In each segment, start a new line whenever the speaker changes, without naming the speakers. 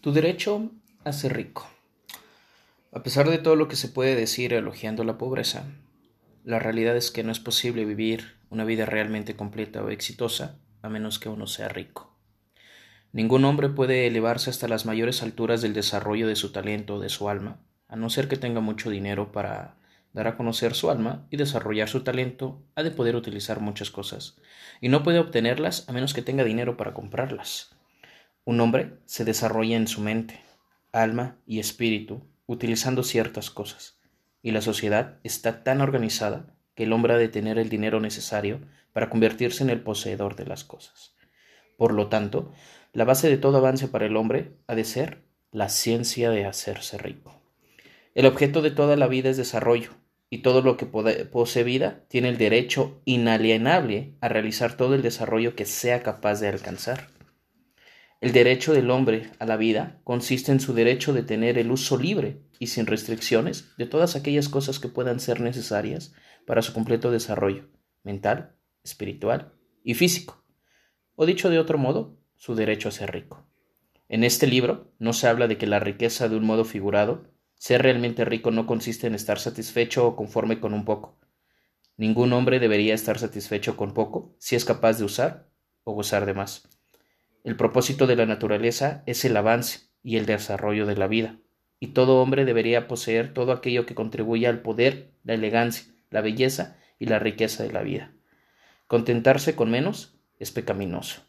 Tu derecho a ser rico. A pesar de todo lo que se puede decir elogiando la pobreza, la realidad es que no es posible vivir una vida realmente completa o exitosa a menos que uno sea rico. Ningún hombre puede elevarse hasta las mayores alturas del desarrollo de su talento o de su alma, a no ser que tenga mucho dinero para dar a conocer su alma y desarrollar su talento, ha de poder utilizar muchas cosas, y no puede obtenerlas a menos que tenga dinero para comprarlas. Un hombre se desarrolla en su mente, alma y espíritu utilizando ciertas cosas, y la sociedad está tan organizada que el hombre ha de tener el dinero necesario para convertirse en el poseedor de las cosas. Por lo tanto, la base de todo avance para el hombre ha de ser la ciencia de hacerse rico. El objeto de toda la vida es desarrollo, y todo lo que posee vida tiene el derecho inalienable a realizar todo el desarrollo que sea capaz de alcanzar. El derecho del hombre a la vida consiste en su derecho de tener el uso libre y sin restricciones de todas aquellas cosas que puedan ser necesarias para su completo desarrollo mental, espiritual y físico. O dicho de otro modo, su derecho a ser rico. En este libro no se habla de que la riqueza de un modo figurado, ser realmente rico no consiste en estar satisfecho o conforme con un poco. Ningún hombre debería estar satisfecho con poco si es capaz de usar o gozar de más. El propósito de la naturaleza es el avance y el desarrollo de la vida, y todo hombre debería poseer todo aquello que contribuya al poder, la elegancia, la belleza y la riqueza de la vida. Contentarse con menos es pecaminoso.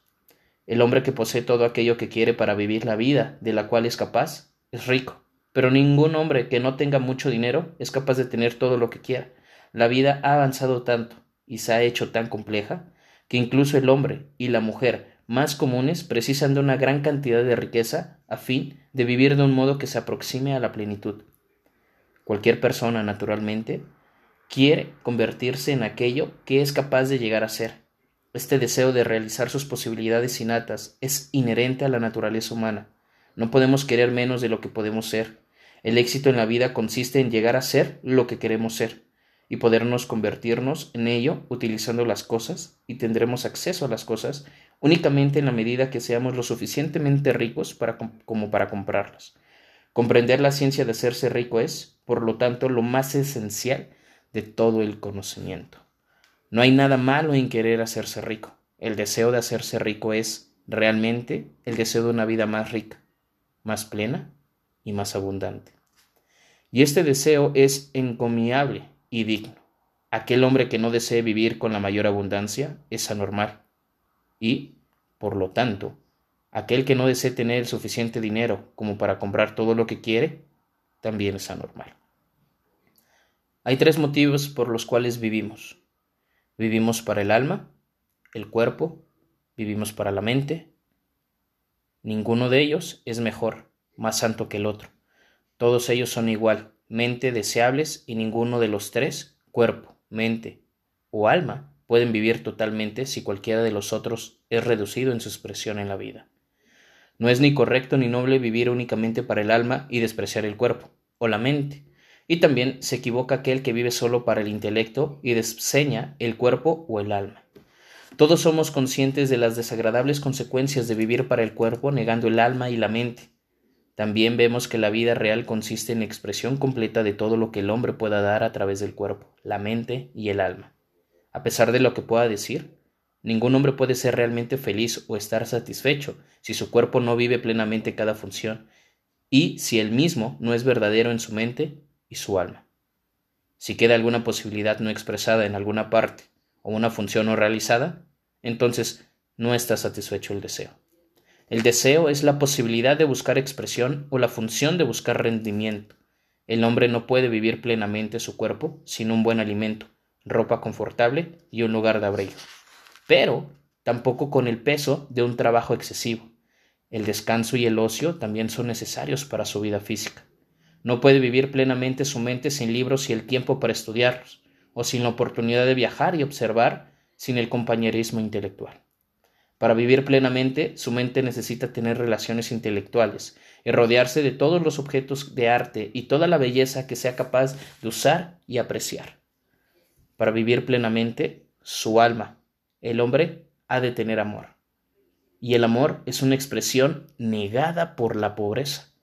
El hombre que posee todo aquello que quiere para vivir la vida de la cual es capaz es rico, pero ningún hombre que no tenga mucho dinero es capaz de tener todo lo que quiera. La vida ha avanzado tanto y se ha hecho tan compleja que incluso el hombre y la mujer más comunes precisan de una gran cantidad de riqueza a fin de vivir de un modo que se aproxime a la plenitud. Cualquier persona, naturalmente, quiere convertirse en aquello que es capaz de llegar a ser. Este deseo de realizar sus posibilidades innatas es inherente a la naturaleza humana. No podemos querer menos de lo que podemos ser. El éxito en la vida consiste en llegar a ser lo que queremos ser y podernos convertirnos en ello utilizando las cosas y tendremos acceso a las cosas únicamente en la medida que seamos lo suficientemente ricos para, como para comprarlas. Comprender la ciencia de hacerse rico es, por lo tanto, lo más esencial de todo el conocimiento. No hay nada malo en querer hacerse rico. El deseo de hacerse rico es realmente el deseo de una vida más rica, más plena y más abundante. Y este deseo es encomiable y digno. Aquel hombre que no desee vivir con la mayor abundancia es anormal y, por lo tanto, aquel que no desee tener el suficiente dinero como para comprar todo lo que quiere, también es anormal. Hay tres motivos por los cuales vivimos. Vivimos para el alma, el cuerpo, vivimos para la mente. Ninguno de ellos es mejor, más santo que el otro. Todos ellos son igual, mente deseables y ninguno de los tres, cuerpo, mente o alma, pueden vivir totalmente si cualquiera de los otros es reducido en su expresión en la vida. No es ni correcto ni noble vivir únicamente para el alma y despreciar el cuerpo o la mente. Y también se equivoca aquel que vive solo para el intelecto y desseña el cuerpo o el alma. Todos somos conscientes de las desagradables consecuencias de vivir para el cuerpo negando el alma y la mente. También vemos que la vida real consiste en expresión completa de todo lo que el hombre pueda dar a través del cuerpo, la mente y el alma. A pesar de lo que pueda decir, ningún hombre puede ser realmente feliz o estar satisfecho si su cuerpo no vive plenamente cada función y si él mismo no es verdadero en su mente y su alma. Si queda alguna posibilidad no expresada en alguna parte o una función no realizada, entonces no está satisfecho el deseo. El deseo es la posibilidad de buscar expresión o la función de buscar rendimiento. El hombre no puede vivir plenamente su cuerpo sin un buen alimento, ropa confortable y un lugar de abrigo. Pero tampoco con el peso de un trabajo excesivo. El descanso y el ocio también son necesarios para su vida física. No puede vivir plenamente su mente sin libros y el tiempo para estudiarlos, o sin la oportunidad de viajar y observar sin el compañerismo intelectual. Para vivir plenamente, su mente necesita tener relaciones intelectuales y rodearse de todos los objetos de arte y toda la belleza que sea capaz de usar y apreciar. Para vivir plenamente su alma, el hombre ha de tener amor. y el amor es una expresión negada por la pobreza.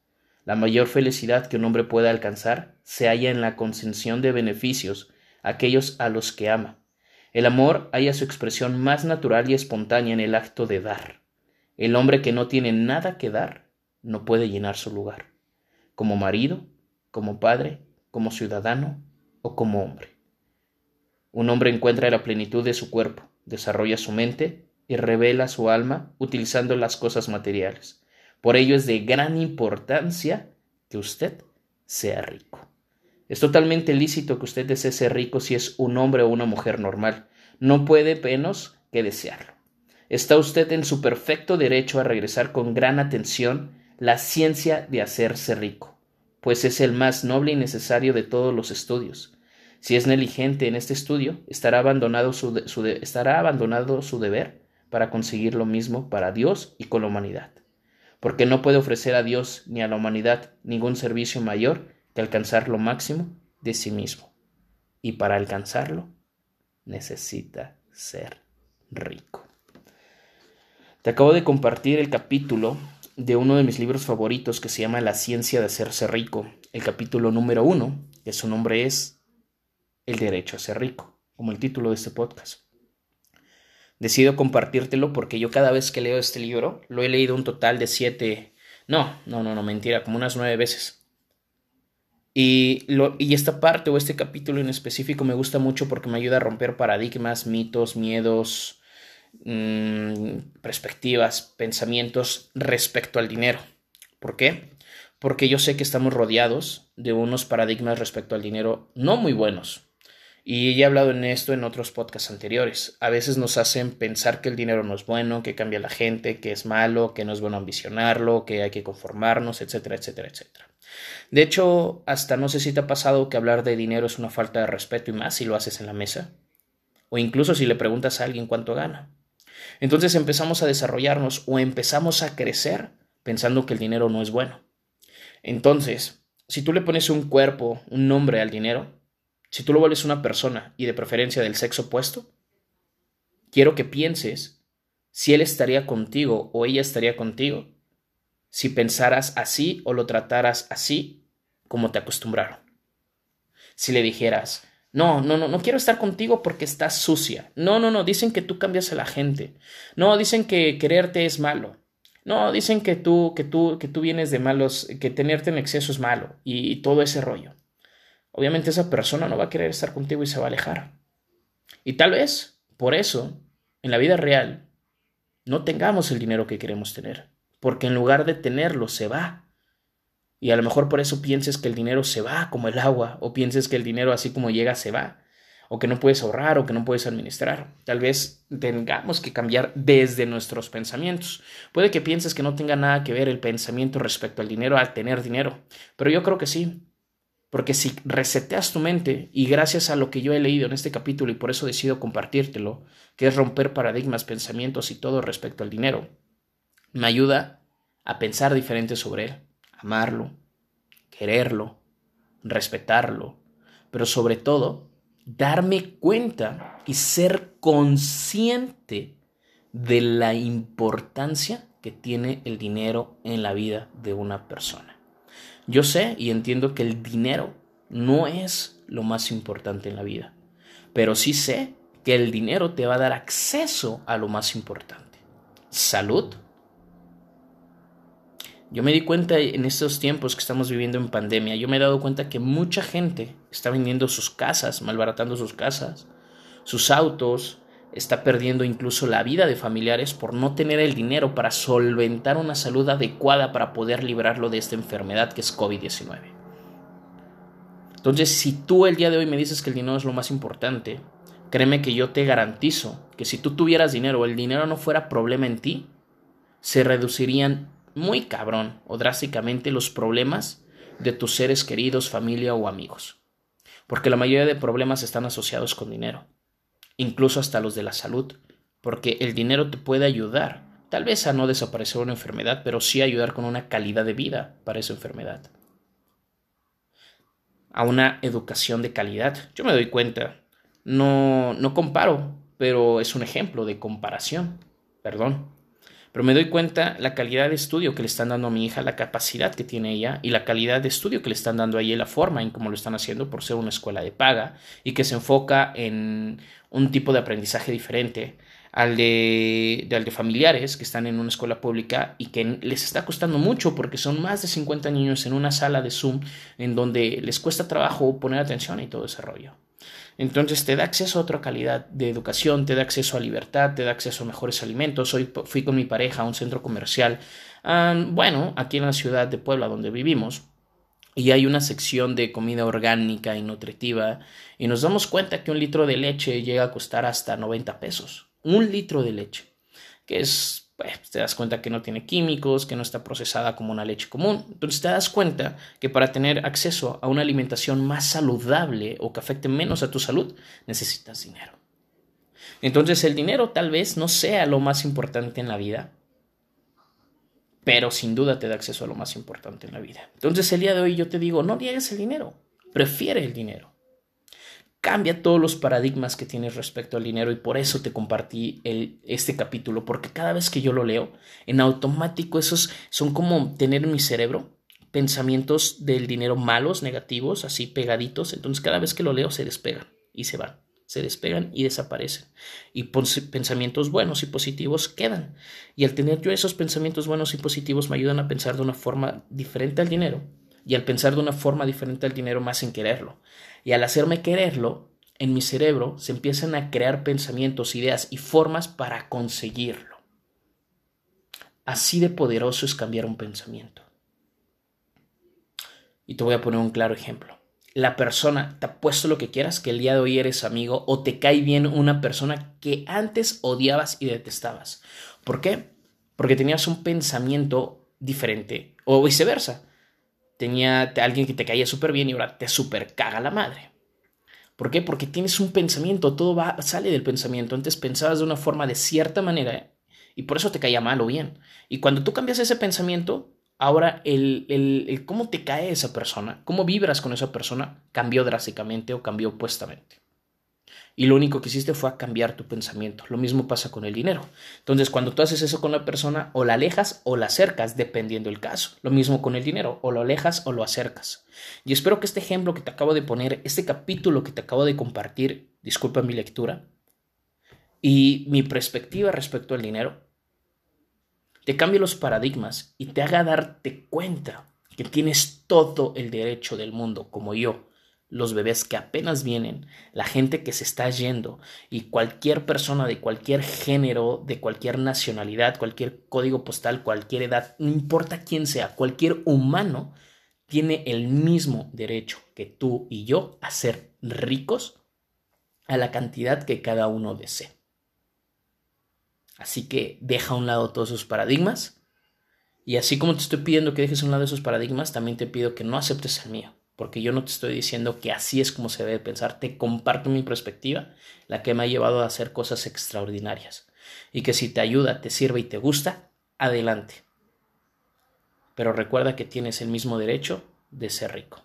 La mayor felicidad que un hombre puede alcanzar se halla en la concesión de beneficios a aquellos a los que ama. El amor halla su expresión más natural y espontánea en el acto de dar. El hombre que no tiene nada que dar no puede llenar su lugar, como marido, como padre, como ciudadano o como hombre. Un hombre encuentra la plenitud de su cuerpo, desarrolla su mente y revela su alma utilizando las cosas materiales. Por ello es de gran importancia que usted sea rico. Es totalmente lícito que usted desee ser rico si es un hombre o una mujer normal. No puede menos que desearlo. Está usted en su perfecto derecho a regresar con gran atención la ciencia de hacerse rico, pues es el más noble y necesario de todos los estudios. Si es negligente en este estudio, estará abandonado su, estará abandonado su deber para conseguir lo mismo para Dios y con la humanidad, porque no puede ofrecer a Dios ni a la humanidad ningún servicio mayor que alcanzar lo máximo de sí mismo. Y para alcanzarlo necesita ser rico. Te acabo de compartir el capítulo de uno de mis libros favoritos que se llama La ciencia de hacerse rico, el capítulo número uno, que su nombre es El derecho a ser rico, como el título de este podcast. Decido compartírtelo porque yo cada vez que leo este libro, lo he leído un total de siete, no, no, no, no, mentira, como unas nueve veces. Y, lo, y esta parte o este capítulo en específico me gusta mucho porque me ayuda a romper paradigmas, mitos, miedos, mmm, perspectivas, pensamientos respecto al dinero. ¿Por qué? Porque yo sé que estamos rodeados de unos paradigmas respecto al dinero no muy buenos. Y he hablado en esto en otros podcasts anteriores. A veces nos hacen pensar que el dinero no es bueno, que cambia la gente, que es malo, que no es bueno ambicionarlo, que hay que conformarnos, etcétera, etcétera, etcétera. De hecho, hasta no sé si te ha pasado que hablar de dinero es una falta de respeto y más si lo haces en la mesa. O incluso si le preguntas a alguien cuánto gana. Entonces empezamos a desarrollarnos o empezamos a crecer pensando que el dinero no es bueno. Entonces, si tú le pones un cuerpo, un nombre al dinero, si tú lo vuelves una persona y de preferencia del sexo opuesto, quiero que pienses si él estaría contigo o ella estaría contigo, si pensaras así o lo trataras así como te acostumbraron. Si le dijeras, no, no, no, no quiero estar contigo porque estás sucia. No, no, no, dicen que tú cambias a la gente. No, dicen que quererte es malo. No, dicen que tú, que tú, que tú vienes de malos, que tenerte en exceso es malo y, y todo ese rollo obviamente esa persona no va a querer estar contigo y se va a alejar. Y tal vez, por eso, en la vida real, no tengamos el dinero que queremos tener, porque en lugar de tenerlo, se va. Y a lo mejor por eso pienses que el dinero se va como el agua, o pienses que el dinero así como llega se va, o que no puedes ahorrar o que no puedes administrar. Tal vez tengamos que cambiar desde nuestros pensamientos. Puede que pienses que no tenga nada que ver el pensamiento respecto al dinero al tener dinero, pero yo creo que sí. Porque si reseteas tu mente, y gracias a lo que yo he leído en este capítulo, y por eso decido compartírtelo, que es romper paradigmas, pensamientos y todo respecto al dinero, me ayuda a pensar diferente sobre él, amarlo, quererlo, respetarlo, pero sobre todo, darme cuenta y ser consciente de la importancia que tiene el dinero en la vida de una persona. Yo sé y entiendo que el dinero no es lo más importante en la vida, pero sí sé que el dinero te va a dar acceso a lo más importante. Salud. Yo me di cuenta en estos tiempos que estamos viviendo en pandemia, yo me he dado cuenta que mucha gente está vendiendo sus casas, malbaratando sus casas, sus autos, está perdiendo incluso la vida de familiares por no tener el dinero para solventar una salud adecuada para poder librarlo de esta enfermedad que es COVID-19. Entonces, si tú el día de hoy me dices que el dinero es lo más importante, créeme que yo te garantizo que si tú tuvieras dinero el dinero no fuera problema en ti, se reducirían muy cabrón o drásticamente los problemas de tus seres queridos, familia o amigos. Porque la mayoría de problemas están asociados con dinero incluso hasta los de la salud, porque el dinero te puede ayudar, tal vez a no desaparecer una enfermedad, pero sí ayudar con una calidad de vida para esa enfermedad. A una educación de calidad. Yo me doy cuenta, no, no comparo, pero es un ejemplo de comparación, perdón. pero me doy cuenta la calidad de estudio que le están dando a mi hija, la capacidad que tiene ella y la calidad de estudio que le están dando a ella, la forma en cómo lo están haciendo por ser una escuela de paga y que se enfoca en un tipo de aprendizaje diferente al de, al de familiares que están en una escuela pública y que les está costando mucho porque son más de 50 niños en una sala de Zoom en donde les cuesta trabajo poner atención y todo ese rollo. Entonces te da acceso a otra calidad de educación, te da acceso a libertad, te da acceso a mejores alimentos. Hoy fui con mi pareja a un centro comercial, bueno, aquí en la ciudad de Puebla donde vivimos, y hay una sección de comida orgánica y nutritiva, y nos damos cuenta que un litro de leche llega a costar hasta 90 pesos. Un litro de leche, que es pues te das cuenta que no tiene químicos, que no está procesada como una leche común. Entonces te das cuenta que para tener acceso a una alimentación más saludable o que afecte menos a tu salud, necesitas dinero. Entonces el dinero tal vez no sea lo más importante en la vida, pero sin duda te da acceso a lo más importante en la vida. Entonces el día de hoy yo te digo, no niegues el dinero, prefiere el dinero. Cambia todos los paradigmas que tienes respecto al dinero y por eso te compartí el, este capítulo, porque cada vez que yo lo leo, en automático esos son como tener en mi cerebro pensamientos del dinero malos, negativos, así pegaditos, entonces cada vez que lo leo se despegan y se van, se despegan y desaparecen. Y pensamientos buenos y positivos quedan. Y al tener yo esos pensamientos buenos y positivos me ayudan a pensar de una forma diferente al dinero y al pensar de una forma diferente al dinero más sin quererlo. Y al hacerme quererlo, en mi cerebro se empiezan a crear pensamientos, ideas y formas para conseguirlo. Así de poderoso es cambiar un pensamiento. Y te voy a poner un claro ejemplo. La persona, te apuesto lo que quieras, que el día de hoy eres amigo o te cae bien una persona que antes odiabas y detestabas. ¿Por qué? Porque tenías un pensamiento diferente o viceversa tenía alguien que te caía súper bien y ahora te súper caga la madre. ¿Por qué? Porque tienes un pensamiento, todo va, sale del pensamiento. Antes pensabas de una forma de cierta manera y por eso te caía mal o bien. Y cuando tú cambias ese pensamiento, ahora el, el, cómo te cae esa persona, cómo vibras con esa persona, cambió drásticamente o cambió opuestamente y lo único que hiciste fue cambiar tu pensamiento. Lo mismo pasa con el dinero. Entonces, cuando tú haces eso con la persona, o la alejas o la acercas, dependiendo el caso. Lo mismo con el dinero, o lo alejas o lo acercas. Y espero que este ejemplo que te acabo de poner, este capítulo que te acabo de compartir, disculpa mi lectura, y mi perspectiva respecto al dinero, te cambie los paradigmas y te haga darte cuenta que tienes todo el derecho del mundo, como yo, los bebés que apenas vienen, la gente que se está yendo y cualquier persona de cualquier género, de cualquier nacionalidad, cualquier código postal, cualquier edad, no importa quién sea, cualquier humano tiene el mismo derecho que tú y yo a ser ricos a la cantidad que cada uno desee. Así que deja a un lado todos esos paradigmas y así como te estoy pidiendo que dejes a un lado esos paradigmas, también te pido que no aceptes el mío porque yo no te estoy diciendo que así es como se debe pensar, te comparto mi perspectiva, la que me ha llevado a hacer cosas extraordinarias. Y que si te ayuda, te sirve y te gusta, adelante. Pero recuerda que tienes el mismo derecho de ser rico.